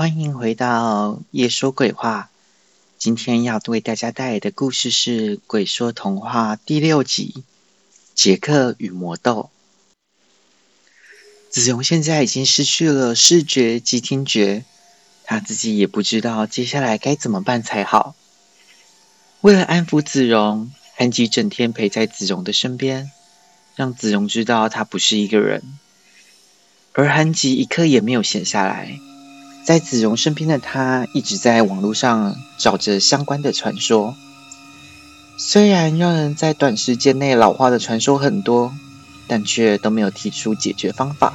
欢迎回到夜说鬼话。今天要为大家带来的故事是《鬼说童话》第六集《杰克与魔豆》。子荣现在已经失去了视觉及听觉，他自己也不知道接下来该怎么办才好。为了安抚子荣，安吉整天陪在子荣的身边，让子荣知道他不是一个人。而韩吉一刻也没有闲下来。在子荣身边的他，一直在网络上找着相关的传说。虽然让人在短时间内老化的传说很多，但却都没有提出解决方法。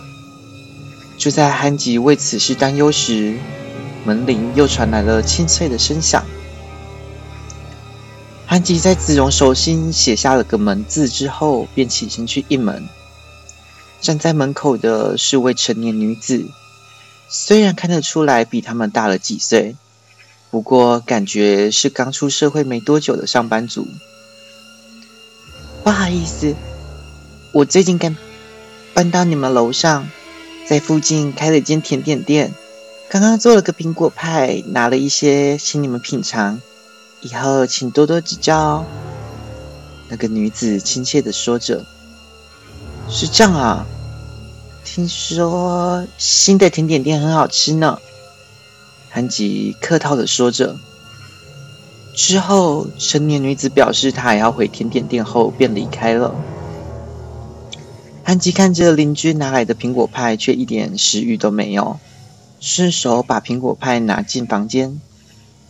就在憨吉为此事担忧时，门铃又传来了清脆的声响。憨吉在子荣手心写下了个“门”字之后，便起身去应门。站在门口的是位成年女子。虽然看得出来比他们大了几岁，不过感觉是刚出社会没多久的上班族。不好意思，我最近刚搬到你们楼上，在附近开了一间甜点店，刚刚做了个苹果派，拿了一些请你们品尝，以后请多多指教哦。那个女子亲切的说着：“是这样啊。”听说新的甜点店很好吃呢，韩吉客套的说着。之后，成年女子表示她也要回甜点店后，便离开了。韩吉看着邻居拿来的苹果派，却一点食欲都没有，顺手把苹果派拿进房间，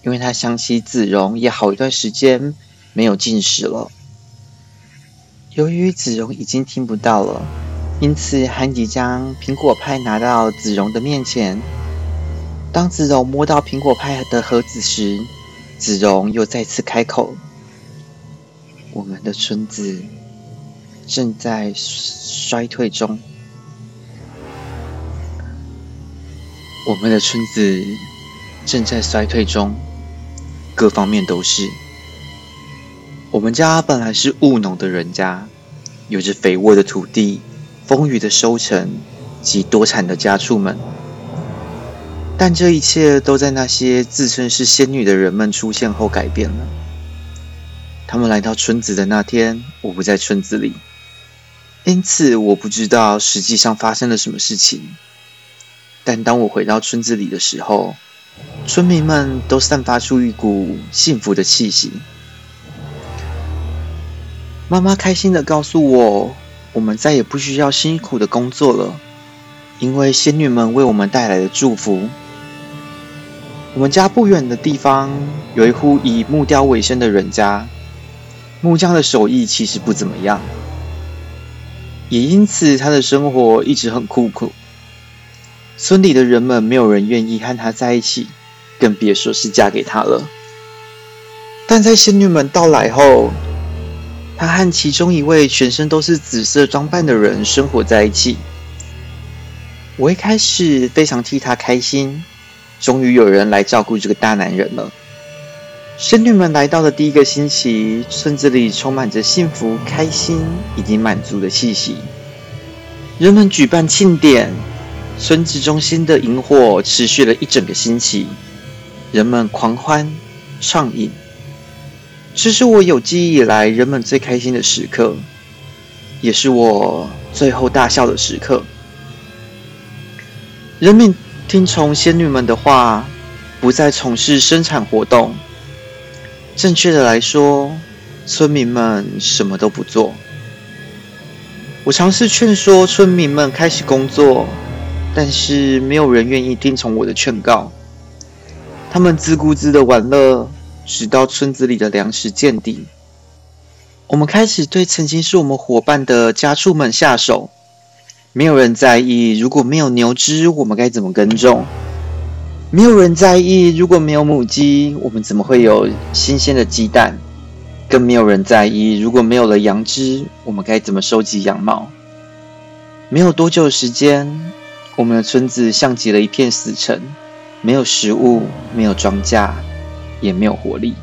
因为他想起子荣也好一段时间没有进食了。由于子荣已经听不到了。因此，韩吉将苹果派拿到子荣的面前。当子荣摸到苹果派的盒子时，子荣又再次开口：“我们的村子正在衰退中，我们的村子正在衰退中，各方面都是。我们家本来是务农的人家，有着肥沃的土地。”丰腴的收成及多产的家畜们，但这一切都在那些自称是仙女的人们出现后改变了。他们来到村子的那天，我不在村子里，因此我不知道实际上发生了什么事情。但当我回到村子里的时候，村民们都散发出一股幸福的气息。妈妈开心的告诉我。我们再也不需要辛苦的工作了，因为仙女们为我们带来了祝福。我们家不远的地方有一户以木雕为生的人家，木匠的手艺其实不怎么样，也因此他的生活一直很苦苦。村里的人们没有人愿意和他在一起，更别说是嫁给他了。但在仙女们到来后，他和其中一位全身都是紫色装扮的人生活在一起。我一开始非常替他开心，终于有人来照顾这个大男人了。仙女们来到的第一个星期，村子里充满着幸福、开心以及满足的气息。人们举办庆典，村子中心的萤火持续了一整个星期，人们狂欢畅饮。这是我有记忆以来人们最开心的时刻，也是我最后大笑的时刻。人们听从仙女们的话，不再从事生产活动。正确的来说，村民们什么都不做。我尝试劝说村民们开始工作，但是没有人愿意听从我的劝告。他们自顾自的玩乐。直到村子里的粮食见底，我们开始对曾经是我们伙伴的家畜们下手。没有人在意，如果没有牛只，我们该怎么耕种？没有人在意，如果没有母鸡，我们怎么会有新鲜的鸡蛋？更没有人在意，如果没有了羊只，我们该怎么收集羊毛？没有多久的时间，我们的村子像极了一片死城，没有食物，没有庄稼。也没有活力。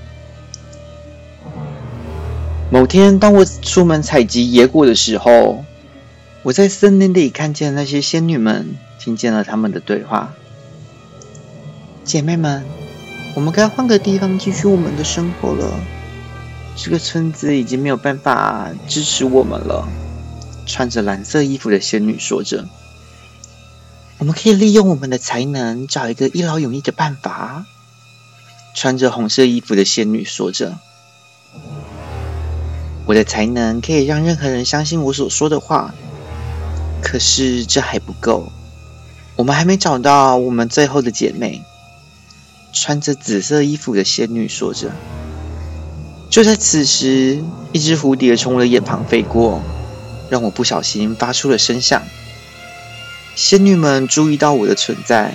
某天，当我出门采集野果的时候，我在森林里看见那些仙女们，听见了他们的对话。姐妹们，我们该换个地方继续我们的生活了。这个村子已经没有办法支持我们了。穿着蓝色衣服的仙女说着：“我们可以利用我们的才能，找一个一劳永逸的办法。”穿着红色衣服的仙女说着：“我的才能可以让任何人相信我所说的话。可是这还不够，我们还没找到我们最后的姐妹。”穿着紫色衣服的仙女说着。就在此时，一只蝴蝶从我的眼旁飞过，让我不小心发出了声响。仙女们注意到我的存在，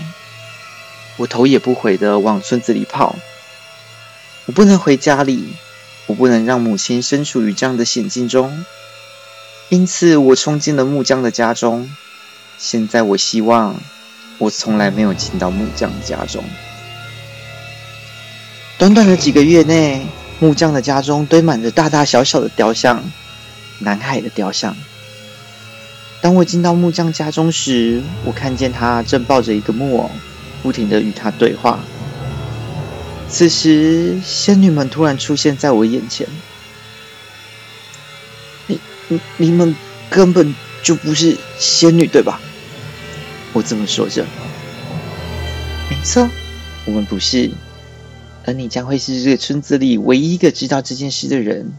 我头也不回的往村子里跑。我不能回家里，我不能让母亲身处于这样的险境中，因此我冲进了木匠的家中。现在我希望，我从来没有进到木匠的家中。短短的几个月内，木匠的家中堆满着大大小小的雕像，南海的雕像。当我进到木匠家中时，我看见他正抱着一个木偶，不停的与他对话。此时，仙女们突然出现在我眼前。你、你、你们根本就不是仙女，对吧？我这么说着。没错，我们不是。而你将会是这个村子里唯一一个知道这件事的人。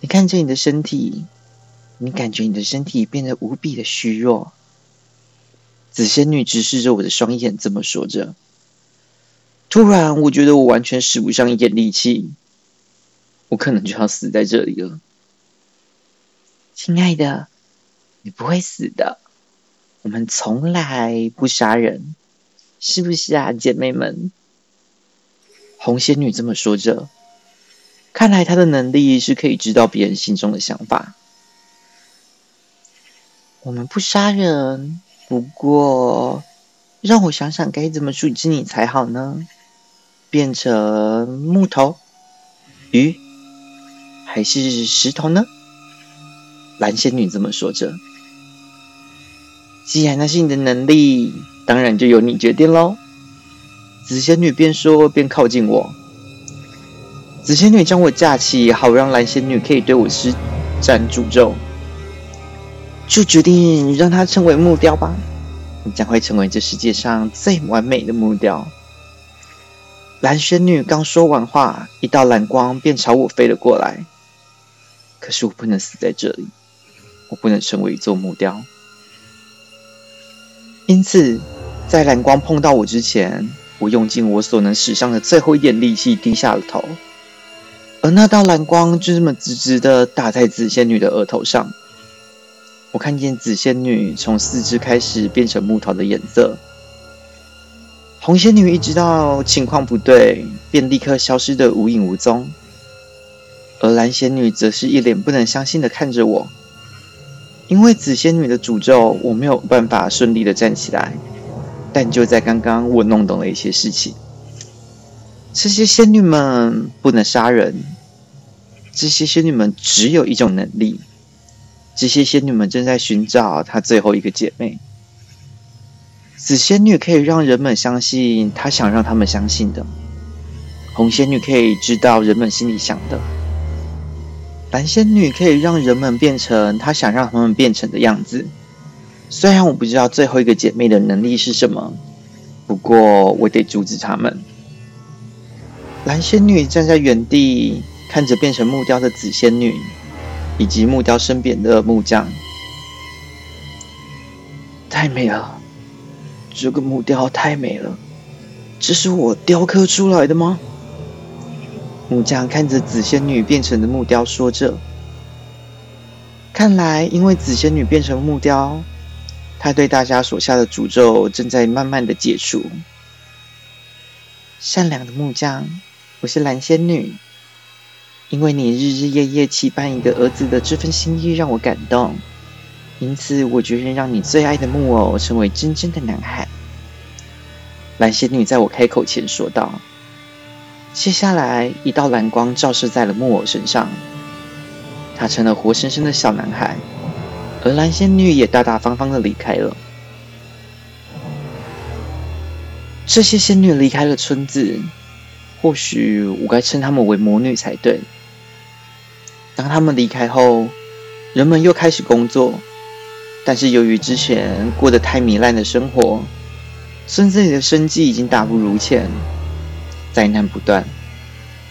你看着你的身体，你感觉你的身体变得无比的虚弱。紫仙女直视着我的双眼，这么说着。突然，我觉得我完全使不上一点力气，我可能就要死在这里了。亲爱的，你不会死的。我们从来不杀人，是不是啊，姐妹们？红仙女这么说着，看来她的能力是可以知道别人心中的想法。我们不杀人，不过让我想想该怎么处置你才好呢？变成木头、鱼，还是石头呢？蓝仙女这么说着。既然那是你的能力，当然就由你决定喽。紫仙女边说边靠近我。紫仙女将我架起，好让蓝仙女可以对我施展诅咒。就决定让她成为木雕吧，你将会成为这世界上最完美的木雕。蓝仙女刚说完话，一道蓝光便朝我飞了过来。可是我不能死在这里，我不能成为一座木雕。因此，在蓝光碰到我之前。我用尽我所能使上的最后一点力气，低下了头，而那道蓝光就这么直直的打在紫仙女的额头上。我看见紫仙女从四肢开始变成木头的颜色，红仙女一知道情况不对，便立刻消失的无影无踪，而蓝仙女则是一脸不能相信的看着我，因为紫仙女的诅咒，我没有办法顺利的站起来。但就在刚刚，我弄懂了一些事情。这些仙女们不能杀人，这些仙女们只有一种能力。这些仙女们正在寻找她最后一个姐妹。紫仙女可以让人们相信她想让他们相信的，红仙女可以知道人们心里想的，蓝仙女可以让人们变成她想让他们变成的样子。虽然我不知道最后一个姐妹的能力是什么，不过我得阻止他们。蓝仙女站在原地，看着变成木雕的紫仙女，以及木雕身边的木匠。太美了，这个木雕太美了，这是我雕刻出来的吗？木匠看着紫仙女变成的木雕，说着：“看来，因为紫仙女变成木雕。”他对大家所下的诅咒正在慢慢的解除。善良的木匠，我是蓝仙女。因为你日日夜夜期盼一个儿子的这份心意让我感动，因此我决定让你最爱的木偶成为真正的男孩。蓝仙女在我开口前说道。接下来，一道蓝光照射在了木偶身上，他成了活生生的小男孩。而蓝仙女也大大方方的离开了。这些仙女离开了村子，或许我该称她们为魔女才对。当她们离开后，人们又开始工作，但是由于之前过得太糜烂的生活，村子里的生计已经大不如前，灾难不断。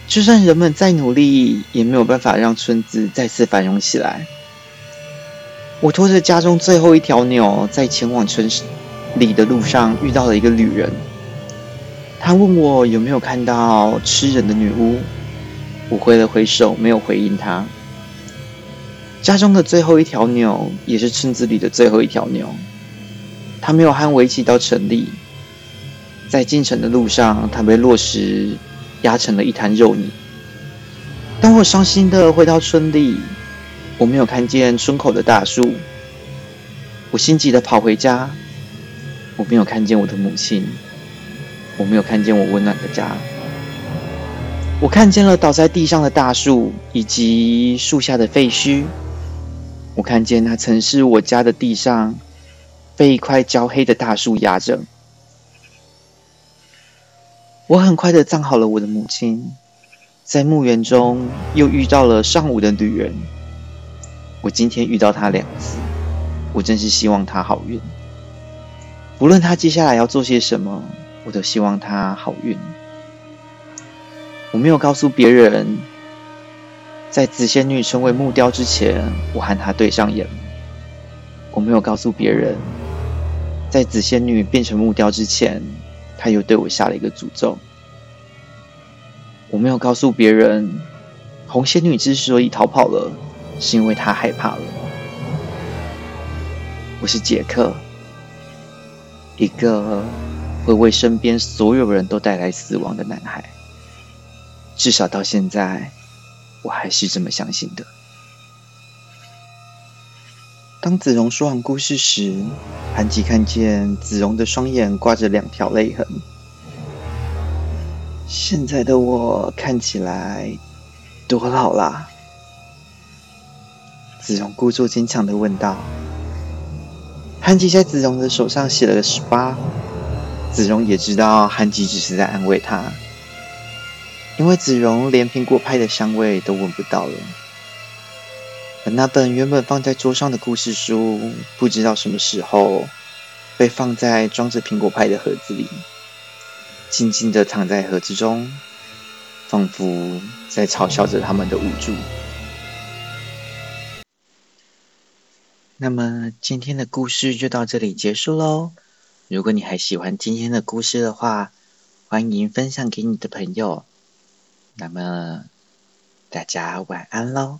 就算人们再努力，也没有办法让村子再次繁荣起来。我拖着家中最后一条牛，在前往城市里的路上遇到了一个旅人。他问我有没有看到吃人的女巫，我挥了挥手，没有回应他。家中的最后一条牛，也是村子里的最后一条牛。他没有和我一起到城里，在进城的路上，他被落石压成了一滩肉泥。当我伤心的回到村里，我没有看见村口的大树。我心急的跑回家，我没有看见我的母亲。我没有看见我温暖的家，我看见了倒在地上的大树以及树下的废墟。我看见那曾是我家的地上被一块焦黑的大树压着。我很快的葬好了我的母亲，在墓园中又遇到了上午的女人。我今天遇到她两次，我真是希望她好运。无论她接下来要做些什么。我都希望他好运。我没有告诉别人，在紫仙女成为木雕之前，我和她对上眼。我没有告诉别人，在紫仙女变成木雕之前，她又对我下了一个诅咒。我没有告诉别人，红仙女之所以逃跑了，是因为她害怕了。我是杰克，一个。会为身边所有人都带来死亡的男孩，至少到现在，我还是这么相信的。当子荣说完故事时，韩吉看见子荣的双眼挂着两条泪痕。现在的我看起来多老啦？子荣故作坚强的问道。韩吉在子荣的手上写了个十八。子荣也知道韩吉只是在安慰他，因为子荣连苹果派的香味都闻不到了。而那本原本放在桌上的故事书，不知道什么时候被放在装着苹果派的盒子里，静静的躺在盒子中，仿佛在嘲笑着他们的无助。那么今天的故事就到这里结束喽。如果你还喜欢今天的故事的话，欢迎分享给你的朋友。那么，大家晚安喽。